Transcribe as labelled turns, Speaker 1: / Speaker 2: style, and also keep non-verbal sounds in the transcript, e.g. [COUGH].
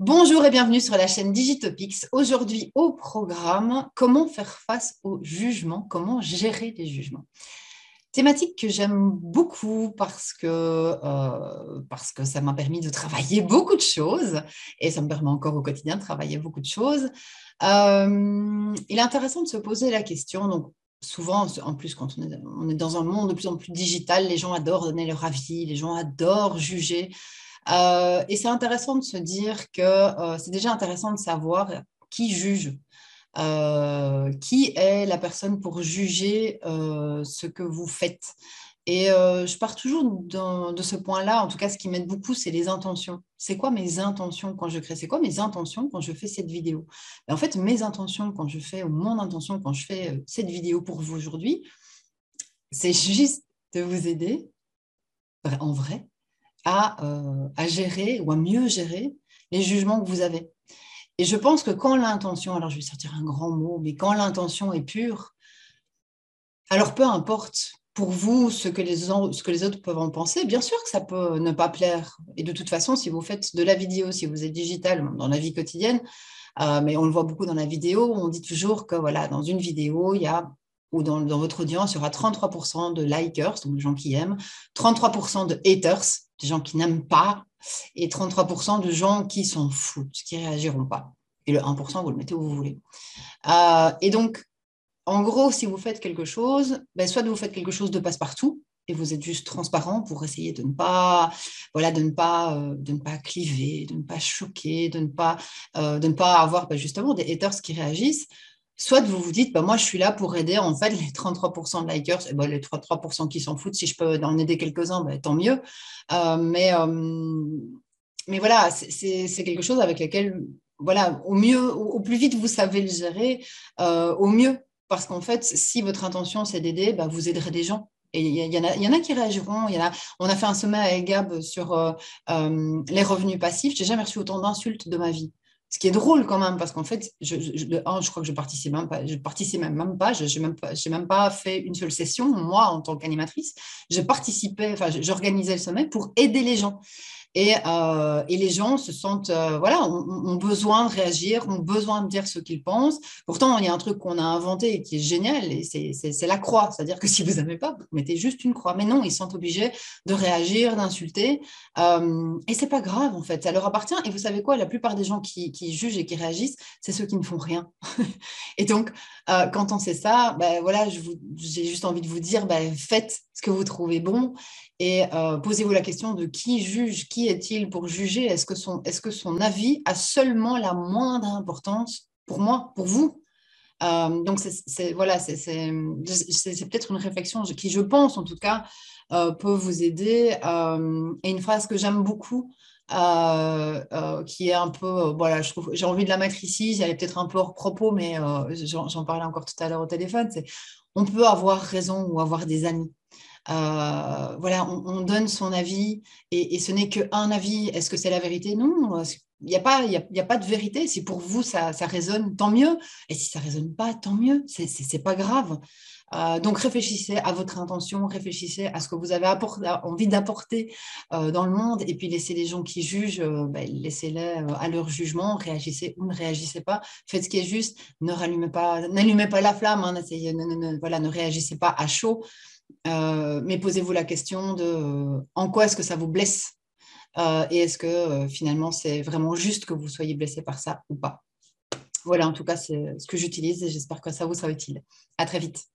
Speaker 1: Bonjour et bienvenue sur la chaîne Digitopics. Aujourd'hui au programme, comment faire face aux jugements, comment gérer les jugements. Thématique que j'aime beaucoup parce que, euh, parce que ça m'a permis de travailler [LAUGHS] beaucoup de choses et ça me permet encore au quotidien de travailler beaucoup de choses. Euh, il est intéressant de se poser la question, donc souvent, en plus, quand on est, on est, dans un monde de plus en plus digital, les gens adorent donner leur avis, les gens adorent juger. Euh, et c'est intéressant de se dire que euh, c'est déjà intéressant de savoir qui juge. Euh, qui est la personne pour juger ce que vous faites et je pars toujours de ce point-là. En tout cas, ce qui m'aide beaucoup, c'est les intentions. C'est quoi mes intentions quand je crée? C'est quoi mes intentions quand je fais cette vidéo? En fait, mes intentions quand je fais, ou mon intention quand je fais cette vidéo pour vous aujourd'hui, c'est juste de vous aider, en vrai, euh, à, gérer ou à mieux gérer les jugements que vous avez. Et je pense que quand l'intention, alors je vais sortir un grand mot, mais quand l'intention est pure, alors peu importe pour vous ce que, les, ce que les autres peuvent en penser, bien sûr que ça peut ne pas plaire. Et de toute façon, si vous faites de la vidéo, si vous êtes digital dans la vie quotidienne, euh, mais on le voit beaucoup dans la vidéo, on dit toujours que voilà, dans une vidéo, il y a ou dans, votre audience, il y aura 33% de likers, donc des gens qui aiment, 33% de haters, des gens qui n'aiment pas, et 33% de gens qui s'en foutent, qui ne réagiront pas. Et le 1%, vous le mettez où vous voulez. Euh, et donc, en gros, si vous faites quelque chose, ben, soit vous faites quelque chose de passe-partout, et vous êtes juste transparent pour essayer de ne pas, voilà, de ne pas, euh, de ne pas cliver, de ne pas choquer, de ne pas, euh, de ne pas avoir ben, justement des haters qui réagissent, soit vous vous dites, bah, moi, je suis là pour aider en fait les 33% de likers, et bah, les 33% qui s'en foutent, si je peux en aider quelques-uns, bah, tant mieux. Euh, mais, euh, mais voilà, c'est quelque chose avec lequel, voilà, au mieux, au, plus vite vous savez le gérer, euh, au mieux. Parce qu'en fait, si votre intention c'est d'aider, bah, vous aiderez des gens. Et il y, en a, y en a qui réagiront. Y en a, on a fait un sommet avec Gab sur les revenus passifs. J'ai jamais reçu autant d'insultes de ma vie. Ce qui est drôle quand même, parce qu'en fait, je, crois que je participe même pas, je participe même pas, je n'ai même, même pas fait une seule session, moi, en tant qu'animatrice. Je participais, enfin, j'organisais le sommet pour aider les gens. Et, euh, et, les gens se sentent, euh, voilà, ont, besoin de réagir, ont besoin de dire ce qu'ils pensent. Pourtant, il y a un truc qu'on a inventé qui est génial, et c'est la croix. C'est-à-dire que [LAUGHS] si vous n'aimez pas, vous mettez juste une croix. Mais non, ils sont obligés de réagir, d'insulter. Euh, et c'est pas grave, en fait. Ça leur appartient. Et vous savez quoi? La plupart des gens qui, qui jugent et qui réagissent, c'est ceux qui ne font rien. [LAUGHS] et donc, euh, quand on sait ça, ben, voilà, j'ai juste envie de vous dire, ben, faites ce que vous trouvez bon et euh, posez-vous la question de qui juge, qui est-il pour juger? Est-ce que, son, est que son avis a seulement la moindre importance pour moi, pour vous? Euh, donc, c'est voilà, peut-être une réflexion qui, je pense, en tout cas, peut vous aider. et une phrase que j'aime beaucoup, qui est un peu, voilà, j'ai envie de la mettre ici, est peut-être un peu hors propos, mais j'en parlais encore tout à l'heure au téléphone, c'est on peut avoir raison ou avoir des amis. Euh, voilà, on, donne son avis et, ce n'est qu'un avis. Est-ce que c'est la vérité? Non, il n'y a, pas, y a, pas de vérité. Si pour vous ça, résonne, tant mieux. Et si ça ne résonne pas, tant mieux. Ce n'est pas grave. Euh, donc réfléchissez à votre intention, réfléchissez à ce que vous avez envie d'apporter euh, dans le monde et puis laissez les gens qui jugent, ben, laissez-les à leur jugement, réagissez ou ne réagissez pas, faites ce qui est juste, ne rallumez pas, n'allumez pas la flamme, hein, voilà, ne réagissez pas à chaud. Euh, mais posez-vous la question de euh, en quoi est-ce que ça vous blesse? Euh, et est-ce que finalement c'est vraiment juste que vous soyez blessé par ça ou pas? Voilà, en tout cas, c'est ce que j'utilise et j'espère que ça vous sera utile. À très vite.